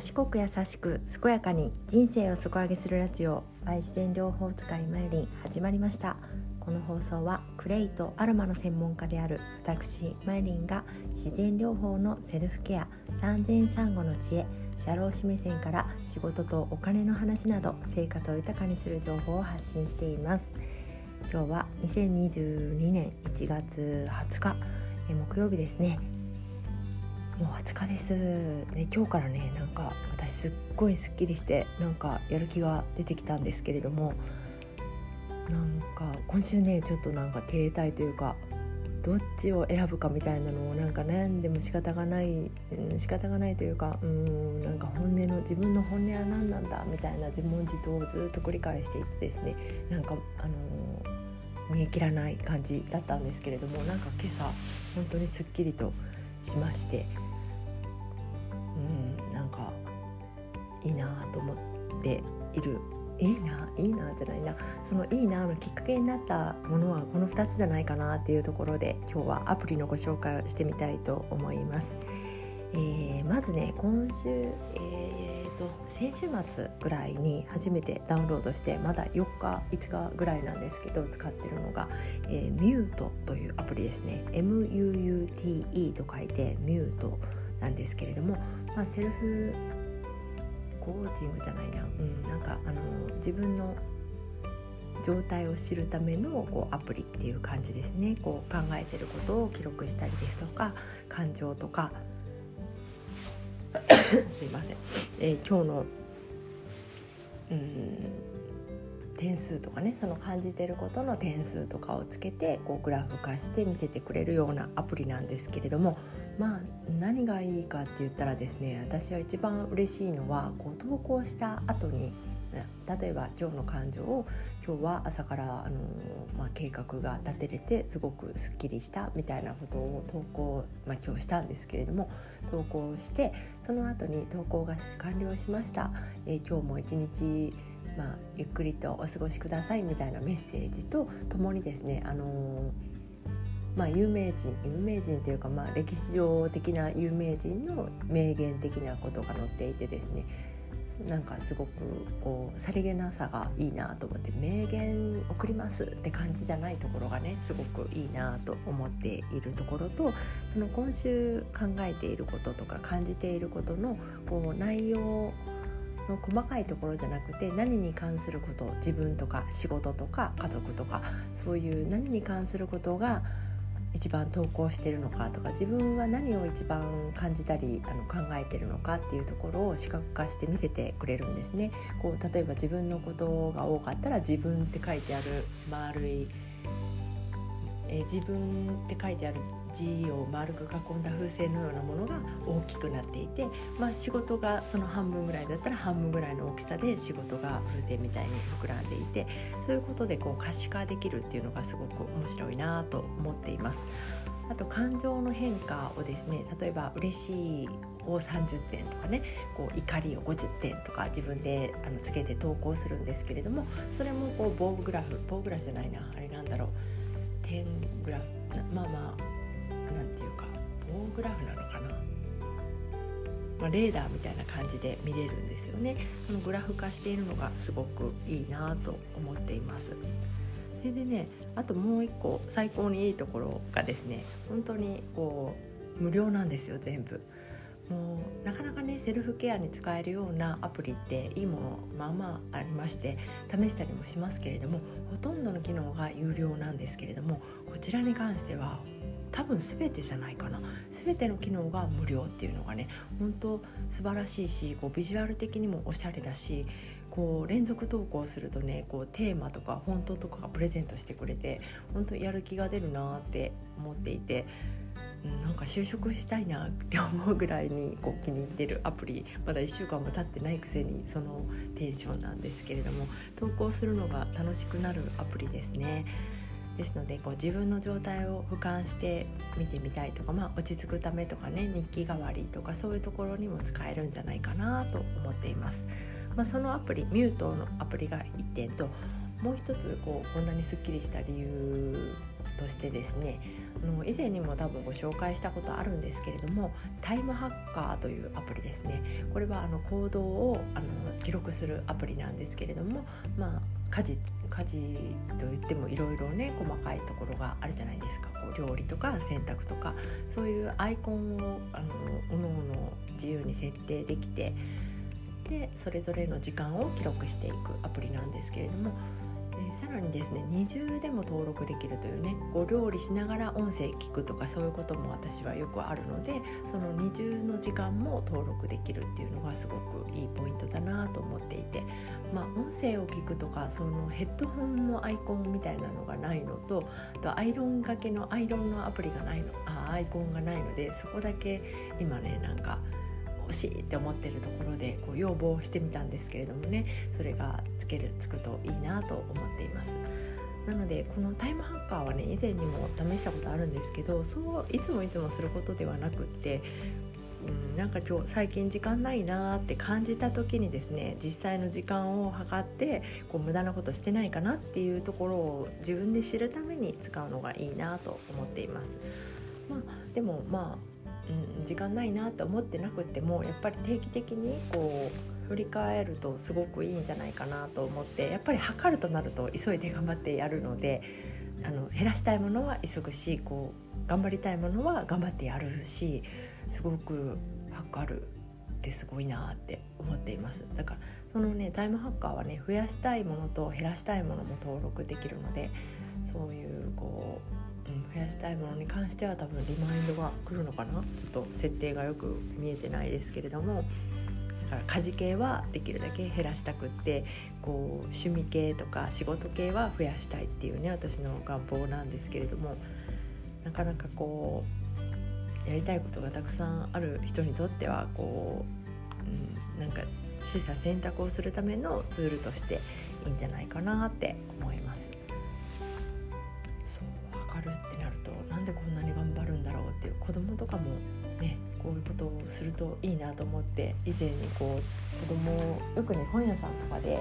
賢く優しく健やかに人生を底上げするラジオ愛自然療法使いマイリン始まりました。この放送はクレイとアロマの専門家である私マイリンが自然療法のセルフケア産前産後の知恵社労士目線から仕事とお金の話など生活を豊かにする情報を発信しています。今日は2022年1月20日木曜日ですね。もう20日です。で今日からねなんか私すっごいすっきりしてなんかやる気が出てきたんですけれどもなんか今週ねちょっとなんか停滞というかどっちを選ぶかみたいなのをなんか悩んでも仕方がない、うん、仕方がないというかうんなんか本音の自分の本音は何なんだみたいな自問自答をずっと繰り返していてですねなんかあのー、煮え切らない感じだったんですけれどもなんか今朝本当にすっきりとしましていいなと思っている。いいないいなじゃないな。そのいいなのきっかけになったものはこの2つじゃないかなっていうところで今日はアプリのご紹介をしてみたいと思います。えー、まずね今週、えーと、先週末ぐらいに初めてダウンロードしてまだ4日5日ぐらいなんですけど使ってるのが、えー、ミュートというアプリですね。MUUTE と書いてミュートなんですけれどもまあ、セルフコーチングじゃないな、うん、なんかあの自分の状態を知るためのこうアプリっていう感じですね。こう考えてることを記録したりですとか感情とか。すいません、えー、今日のうん点数とかねその感じてることの点数とかをつけてこうグラフ化して見せてくれるようなアプリなんですけれどもまあ何がいいかって言ったらですね私は一番嬉しいのはこう投稿した後に例えば今日の感情を今日は朝からあの、まあ、計画が立てれてすごくすっきりしたみたいなことを投稿、まあ、今日したんですけれども投稿してその後に投稿が完了しました、えー、今日も一日まあ、ゆっくりとお過ごしくださいみたいなメッセージとともにですね、あのーまあ、有名人有名人というか、まあ、歴史上的な有名人の名言的なことが載っていてですねなんかすごくこうさりげなさがいいなと思って名言送りますって感じじゃないところがねすごくいいなと思っているところとその今週考えていることとか感じていることのこう内容の細かいところじゃなくて何に関すること自分とか仕事とか家族とかそういう何に関することが一番投稿してるのかとか自分は何を一番感じたりあの考えてるのかっていうところを視覚化して見せてくれるんですね。こう例えば自分のことが多かったら自分って書いてある丸いえ自分って書いてある字を丸く囲んだ風船のようなものが大きくなっていて、まあ、仕事がその半分ぐらいだったら半分ぐらいの大きさで仕事が風船みたいに膨らんでいてそういうことでこう可視化できるっていうのがすごく面白いなと思っています。あと感情の変化をですね例えば嬉しいを30点とかねこう怒りを50点とか自分であのつけて投稿するんですけれどもそれもこう棒グラフ棒グラフじゃないなあれなんだろう点グラフまあまあグラフなのかな、まあ、レーダーみたいな感じで見れるんですよね。そのグラフ化しているのがすごくいいなと思っています。それでねあともう一個最高にいいところがですね本当にこう無料なんですよ全部。もうなかなかねセルフケアに使えるようなアプリっていいものまあまあありまして試したりもしますけれどもほとんどの機能が有料なんですけれどもこちらに関しては多分全てじゃないかな全ての機能が無料っていうのがね本当素晴らしいしこうビジュアル的にもおしゃれだしこう連続投稿するとねこうテーマとかフォントとかがプレゼントしてくれて本当やる気が出るなって思っていて。なんか就職したいなって思うぐらいにこう気に入ってるアプリまだ1週間も経ってないくせにそのテンションなんですけれども投稿するのが楽しくなるアプリですね。ですのでこう自分の状態を俯瞰して見てみたいとか、まあ、落ち着くためとかね日記代わりとかそういうところにも使えるんじゃないかなと思っています。まあ、そのアプリミュートのアプリが1点ともう一つこうこんなにすっきりした理由としてですねあの以前にも多分ご紹介したことあるんですけれどもタイムハッカーというアプリですねこれはあの行動をあの記録するアプリなんですけれどもまあ家事家事といってもいろいろね細かいところがあるじゃないですか。こう料理とか洗濯とかそういうアイコンをあのおのおの自由に設定できてでそれぞれの時間を記録していくアプリなんですけれどもえさらにですね二重でも登録できるというねこう料理しながら音声聞くとかそういうことも私はよくあるのでその二重の時間も登録できるっていうのがすごくいいポイントだなと思っていてまあ音声を聞くとかそのヘッドホンのアイコンみたいなのがないのとあとアイロンがけのアイロンのアプリがないのあアイコンがないのでそこだけ今ねなんか欲しいって思ってるところでこう要望してみたんですけれどもねそれがつけるつくといいなと思っています。なのでこのタイムハッカーはね以前にも試したことあるんですけどそういつもいつもすることではなくってうん、なんか今日最近時間ないなーって感じた時にですね実際の時間を測ってこう無駄なことしてないかなっていうところを自分で知るために使うのがいいなと思っています。まあ、でもまあうん、時間ないなと思ってなくてもやっぱり定期的にこう振り返るとすごくいいんじゃないかなと思ってやっぱり測るとなると急いで頑張ってやるのであの減らしたいものは急ぐしこう頑張りたいものは頑張ってやるしすごく測るってすごいなって思っています。だからそのねタイムハッカーはね増やしたいものと減らしたいものも登録できるのでそういうこう増やしたいものに関しては多分リマインドが来るのかな。ちょっと設定がよく見えてないですけれども。だから家事系はできるだけ減らしたくってこう趣味系とか仕事系は増やしたいっていうね私の願望なんですけれども。なかなかこうやりたいことがたくさんある人にとってはこう、うん、なんか取捨選択をするためのツールとしていいんじゃないかなって思います。るってなるとなんでこんなに頑張るんだろうっていう子供とかもねこういうことをするといいなと思って以前にこう子供をよくね本屋さんとかで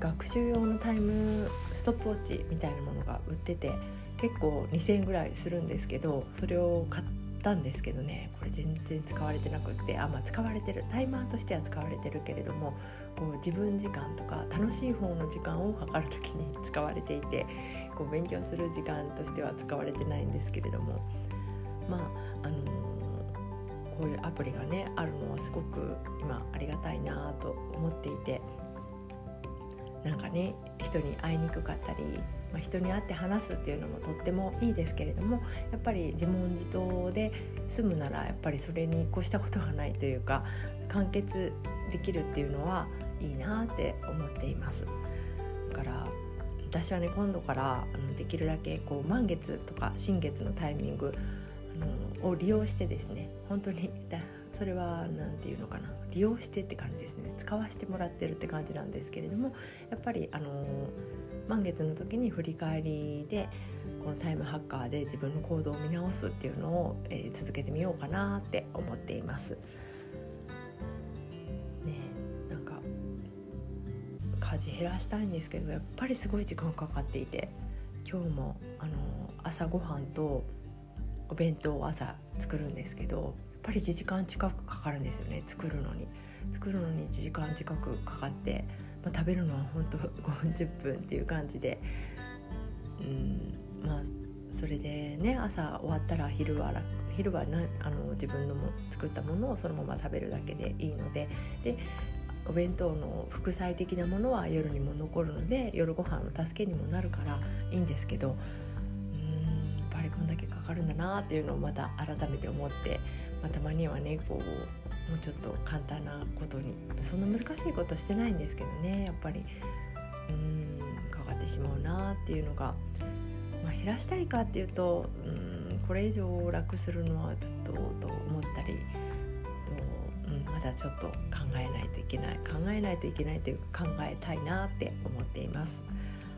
学習用のタイムストップウォッチみたいなものが売ってて結構2,000円ぐらいするんですけどそれを買ってたんですけどねこれ全然使われてなくってあまあ使われてるタイマーとしては使われてるけれどもこう自分時間とか楽しい方の時間を測る時に 使われていてこう勉強する時間としては使われてないんですけれどもまああのー、こういうアプリがねあるのはすごく今ありがたいなと思っていてなんかね人に会いにくかったり、まあ、人に会って話すっていうのもとってもいいですけれどもやっぱり自問自答で済むならやっぱりそれに越したことがないというか完結できるっていうのはいいなって思っています。だから私はね今度からあのできるだけこう満月とか新月のタイミングのを利用してですね本当にだそれは何て言うのかな利用してって感じですね使わせてもらってるって感じなんですけれどもやっぱりあの満月の時に振り返りでこのタイムハッカーで自分の行動を見直すっていうのを、えー、続けてみようかなって思っています。家事減らしたいんですけどやっぱりすごい時間かかっていて今日もあの朝ごはんとお弁当を朝作るんですけどやっぱり1時間近くかかるんですよね作るのに。作るのに1時間近くかかって、まあ、食べるのは本当 5分10分っていう感じで。うんまあそれでね朝終わったら昼は昼はなあの自分のも作ったものをそのまま食べるだけでいいので。でお弁当の副菜的なものは夜にも残るので夜ご飯の助けにもなるからいいんですけどかるんだなっていうのをまた改めて思って、まあ、たまにはねこうもうちょっと簡単なことにそんな難しいことしてないんですけどねやっぱりうんかかってしまうなっていうのが、まあ、減らしたいかっていうとうんこれ以上楽するのはちょっとと思ったり。まだちょっと考えないといけない考えないといけないというか考えたいなって思っています。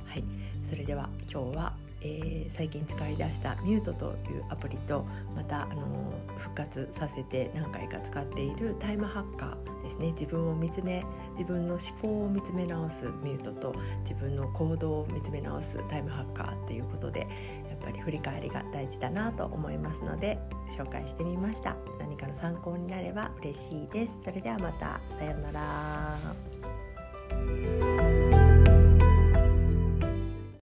はい、それでは今日は、えー、最近使い出したミュートというアプリとまた、あの復活させて何回か使っているタイムハッカーですね。自分を見つめ自分の思考を見つめ直すミュートと自分の行動を見つめ直すタイムハッカーということでやっぱり振り返りが大事だなと思いますので紹介してみました。何かの参考になれば嬉しいです。それではまた。さようなら。